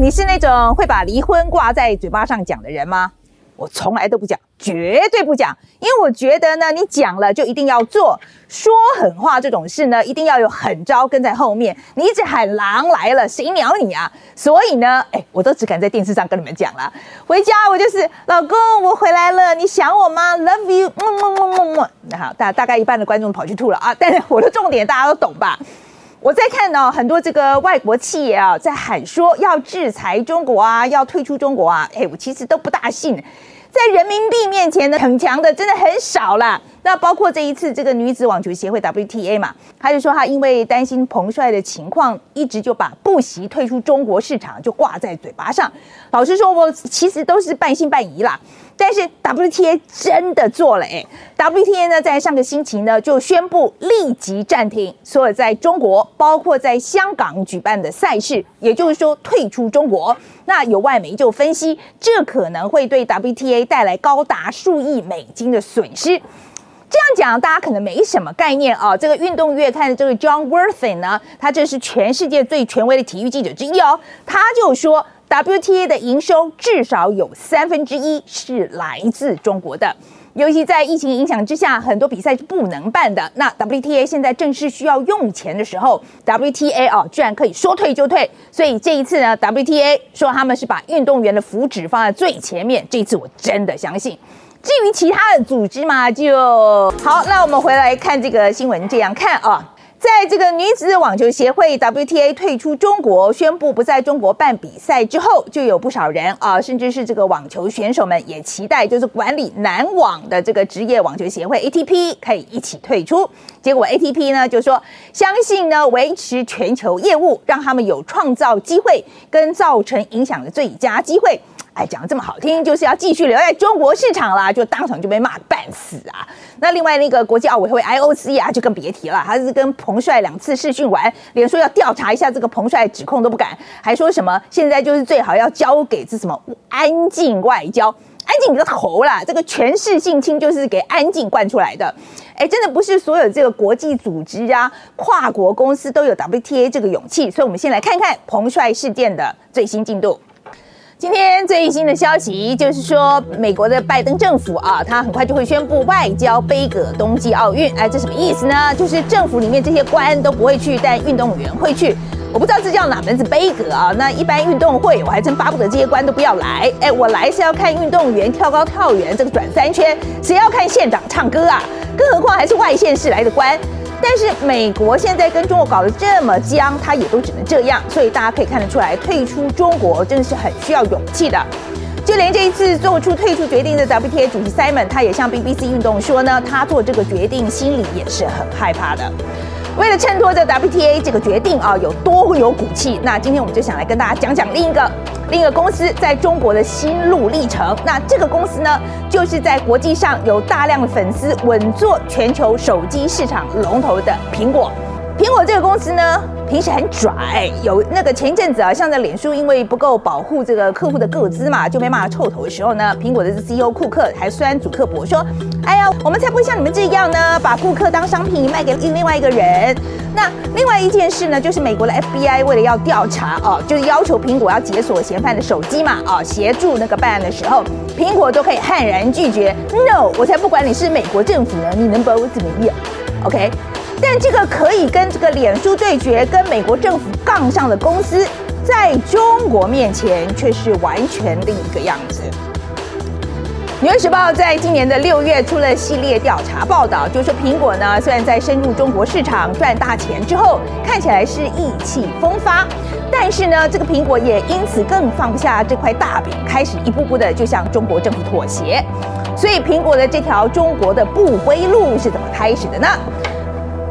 你是那种会把离婚挂在嘴巴上讲的人吗？我从来都不讲，绝对不讲，因为我觉得呢，你讲了就一定要做，说狠话这种事呢，一定要有狠招跟在后面。你一直喊狼来了，谁鸟你啊？所以呢，哎，我都只敢在电视上跟你们讲了。回家我就是老公，我回来了，你想我吗？Love you，么么么么么。好，大大概一半的观众跑去吐了啊，但是我的重点大家都懂吧？我在看到很多这个外国企业啊，在喊说要制裁中国啊，要退出中国啊，哎，我其实都不大信。在人民币面前呢，很强的真的很少啦。那包括这一次这个女子网球协会 WTA 嘛，他就说他因为担心彭帅的情况，一直就把不惜退出中国市场就挂在嘴巴上。老实说，我其实都是半信半疑啦。但是 WTA 真的做了哎，WTA 呢在上个星期呢就宣布立即暂停所有在中国包括在香港举办的赛事，也就是说退出中国。那有外媒就分析，这可能会对 WTA 带来高达数亿美金的损失。这样讲大家可能没什么概念啊。这个运动月刊的这个 John Worthy 呢，他这是全世界最权威的体育记者之一哦，他就说。WTA 的营收至少有三分之一是来自中国的，尤其在疫情影响之下，很多比赛是不能办的。那 WTA 现在正是需要用钱的时候，WTA 哦居然可以说退就退，所以这一次呢，WTA 说他们是把运动员的福祉放在最前面，这次我真的相信。至于其他的组织嘛，就好。那我们回来看这个新闻，这样看啊。在这个女子网球协会 WTA 退出中国，宣布不在中国办比赛之后，就有不少人啊，甚至是这个网球选手们也期待，就是管理男网的这个职业网球协会 ATP 可以一起退出。结果 ATP 呢就说，相信呢维持全球业务，让他们有创造机会跟造成影响的最佳机会。哎，讲的这么好听，就是要继续留在中国市场啦，就当场就被骂半死啊！那另外那个国际奥委会 IOC 啊，就更别提了，他是跟彭帅两次试训完，连说要调查一下这个彭帅指控都不敢，还说什么现在就是最好要交给这什么安静外交，安静你个头啦！这个权势性侵就是给安静惯出来的。哎，真的不是所有这个国际组织啊、跨国公司都有 WTA 这个勇气，所以我们先来看看彭帅事件的最新进度。今天最新的消息就是说，美国的拜登政府啊，他很快就会宣布外交杯葛冬季奥运。哎，这什么意思呢？就是政府里面这些官都不会去，但运动员会去。我不知道这叫哪门子杯葛啊？那一般运动会，我还真巴不得这些官都不要来。哎，我来是要看运动员跳高、跳远，这个转三圈，谁要看县长唱歌啊？更何况还是外县市来的官。但是美国现在跟中国搞得这么僵，他也都只能这样，所以大家可以看得出来，退出中国真的是很需要勇气的。就连这一次做出退出决定的 WTA 主席 Simon，他也向 BBC 运动说呢，他做这个决定心里也是很害怕的。为了衬托这 WTA 这个决定啊，有多有骨气，那今天我们就想来跟大家讲讲另一个另一个公司在中国的心路历程。那这个公司呢，就是在国际上有大量的粉丝，稳坐全球手机市场龙头的苹果。苹果这个公司呢？平时很拽，有那个前一阵子啊，像在脸书因为不够保护这个客户的个资嘛，就被骂臭头的时候呢，苹果的 CEO 库克还酸祖克伯说：“哎呀，我们才不会像你们这样呢，把顾客当商品卖给另外一个人。”那另外一件事呢，就是美国的 FBI 为了要调查哦，就是要求苹果要解锁嫌犯的手机嘛，啊，协助那个办案的时候，苹果都可以悍然拒绝：“No，我才不管你是美国政府呢，你能把我怎么样？”OK。但这个可以跟这个脸书对决、跟美国政府杠上的公司，在中国面前却是完全另一个样子。《纽约时报》在今年的六月出了系列调查报道，就说苹果呢，虽然在深入中国市场赚大钱之后，看起来是意气风发，但是呢，这个苹果也因此更放不下这块大饼，开始一步步的就向中国政府妥协。所以，苹果的这条中国的不归路是怎么开始的呢？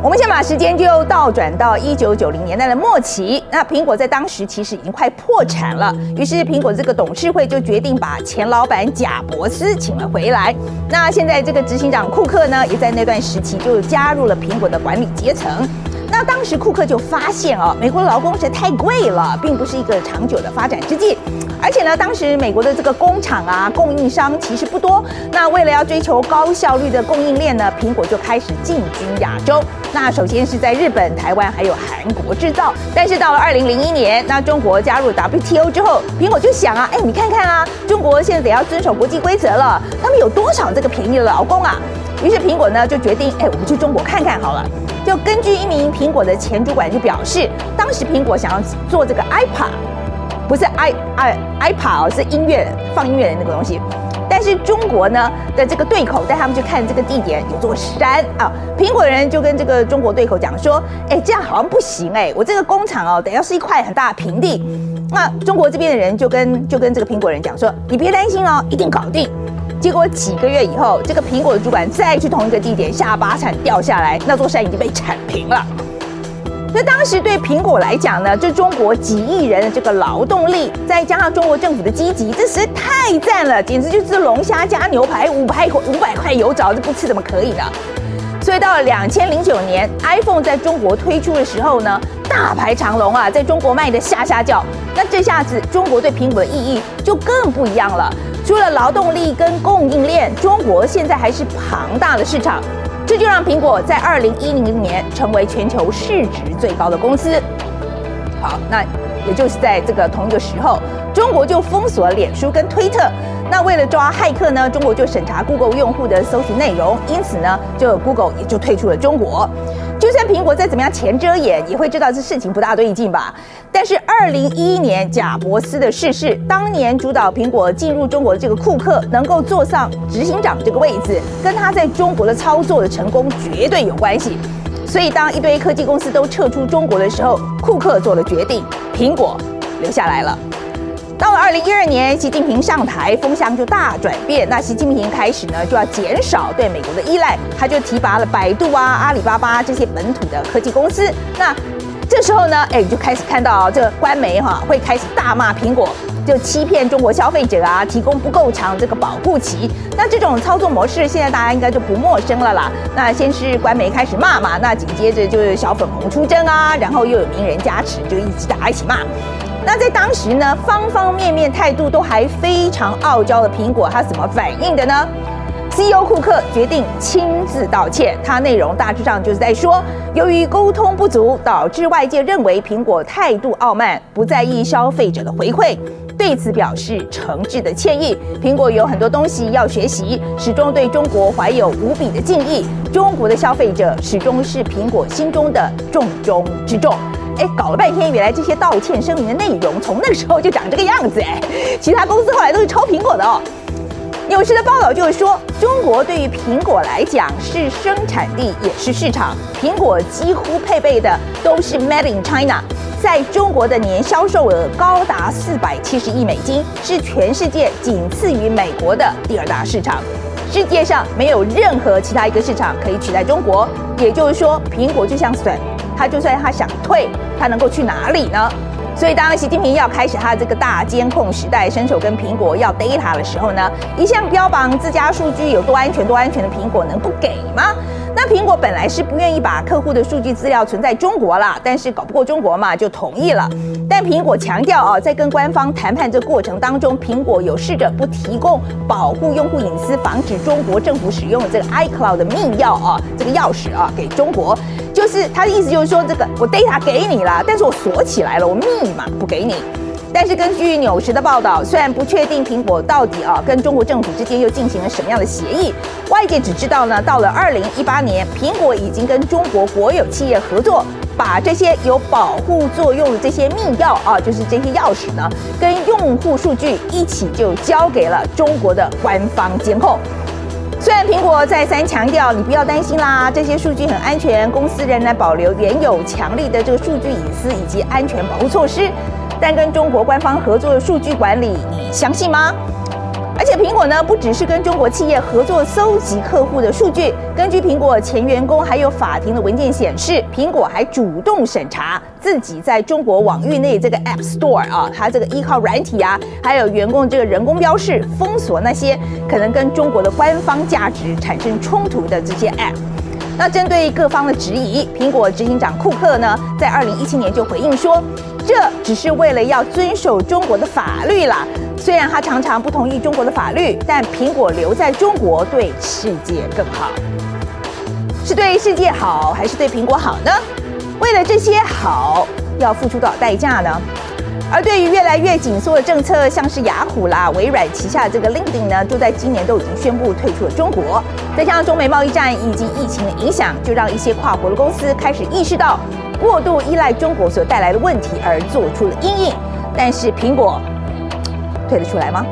我们先把时间就倒转到一九九零年代的末期，那苹果在当时其实已经快破产了，于是苹果这个董事会就决定把前老板贾伯斯请了回来。那现在这个执行长库克呢，也在那段时期就加入了苹果的管理阶层。那当时库克就发现哦，美国的劳工实在太贵了，并不是一个长久的发展之计。而且呢，当时美国的这个工厂啊、供应商其实不多。那为了要追求高效率的供应链呢，苹果就开始进军亚洲。那首先是在日本、台湾还有韩国制造。但是到了二零零一年，那中国加入 WTO 之后，苹果就想啊，哎，你看看啊，中国现在得要遵守国际规则了，他们有多少这个便宜的劳工啊？于是苹果呢就决定，哎，我们去中国看看好了。就根据一名苹果的前主管就表示，当时苹果想要做这个 iPad。不是 i i iPad 哦，是音乐放音乐的那个东西。但是中国呢的这个对口带他们去看这个地点有座山啊，苹果人就跟这个中国对口讲说，哎，这样好像不行哎，我这个工厂哦，得要是一块很大的平地。那中国这边的人就跟就跟这个苹果人讲说，你别担心哦，一定搞定。结果几个月以后，这个苹果的主管再去同一个地点，下巴铲掉下来，那座山已经被铲平了。所以当时对苹果来讲呢，就中国几亿人的这个劳动力，再加上中国政府的积极，这实在太赞了，简直就是龙虾加牛排，五百五百块油找这不吃怎么可以呢？所以到了两千零九年，iPhone 在中国推出的时候呢，大排长龙啊，在中国卖的下下叫。那这下子中国对苹果的意义就更不一样了。除了劳动力跟供应链，中国现在还是庞大的市场。这就让苹果在二零一零年成为全球市值最高的公司。好，那也就是在这个同一个时候，中国就封锁了脸书跟推特。那为了抓骇客呢，中国就审查 Google 用户的搜寻内容，因此呢，就 Google 也就退出了中国。但苹果再怎么样前遮掩，也会知道这事情不大对劲吧？但是二零一一年贾伯斯的逝世，当年主导苹果进入中国的这个库克，能够坐上执行长这个位置，跟他在中国的操作的成功绝对有关系。所以当一堆科技公司都撤出中国的时候，库克做了决定，苹果留下来了。到了二零一二年，习近平上台，风向就大转变。那习近平开始呢，就要减少对美国的依赖，他就提拔了百度啊、阿里巴巴这些本土的科技公司。那这时候呢，哎，就开始看到这个官媒哈会开始大骂苹果，就欺骗中国消费者啊，提供不够长这个保护期。那这种操作模式，现在大家应该就不陌生了啦。那先是官媒开始骂嘛，那紧接着就是小粉红出征啊，然后又有名人加持，就一起打一起骂。那在当时呢，方方面面态度都还非常傲娇的苹果，它怎么反应的呢？CEO 库克决定亲自道歉，他内容大致上就是在说，由于沟通不足，导致外界认为苹果态度傲慢，不在意消费者的回馈，对此表示诚挚的歉意。苹果有很多东西要学习，始终对中国怀有无比的敬意。中国的消费者始终是苹果心中的重中之重。哎，搞了半天，原来这些道歉声明的内容从那个时候就长这个样子哎。其他公司后来都是抄苹果的哦。有时的报道就是说，中国对于苹果来讲是生产地也是市场，苹果几乎配备的都是 Made in China，在中国的年销售额高达四百七十亿美金，是全世界仅次于美国的第二大市场。世界上没有任何其他一个市场可以取代中国，也就是说，苹果就像笋。他就算他想退，他能够去哪里呢？所以当习近平要开始他这个大监控时代，伸手跟苹果要 data 的时候呢，一向标榜自家数据有多安全、多安全的苹果能不给吗？那苹果本来是不愿意把客户的数据资料存在中国了，但是搞不过中国嘛，就同意了。但苹果强调啊，在跟官方谈判这过程当中，苹果有试着不提供保护用户隐私、防止中国政府使用的这个 iCloud 的密钥啊，这个钥匙啊，给中国。就是他的意思就是说，这个我 data 给你了，但是我锁起来了，我密码不给你。但是根据纽时的报道，虽然不确定苹果到底啊跟中国政府之间又进行了什么样的协议，外界只知道呢，到了二零一八年，苹果已经跟中国国有企业合作，把这些有保护作用的这些密钥啊，就是这些钥匙呢，跟用户数据一起就交给了中国的官方监控。虽然苹果再三强调你不要担心啦，这些数据很安全，公司仍然保留原有强力的这个数据隐私以及安全保护措施。但跟中国官方合作的数据管理，你相信吗？而且苹果呢，不只是跟中国企业合作搜集客户的数据，根据苹果前员工还有法庭的文件显示，苹果还主动审查自己在中国网域内这个 App Store 啊，它这个依靠软体啊，还有员工这个人工标示，封锁那些可能跟中国的官方价值产生冲突的这些 App。那针对各方的质疑，苹果执行长库克呢，在二零一七年就回应说，这只是为了要遵守中国的法律啦。虽然他常常不同意中国的法律，但苹果留在中国对世界更好，是对世界好还是对苹果好呢？为了这些好，要付出多少代价呢？而对于越来越紧缩的政策，像是雅虎啦、微软旗下的这个 LinkedIn 呢，就在今年都已经宣布退出了中国。再加上中美贸易战以及疫情的影响，就让一些跨国的公司开始意识到过度依赖中国所带来的问题，而做出了阴影。但是苹果退得出来吗？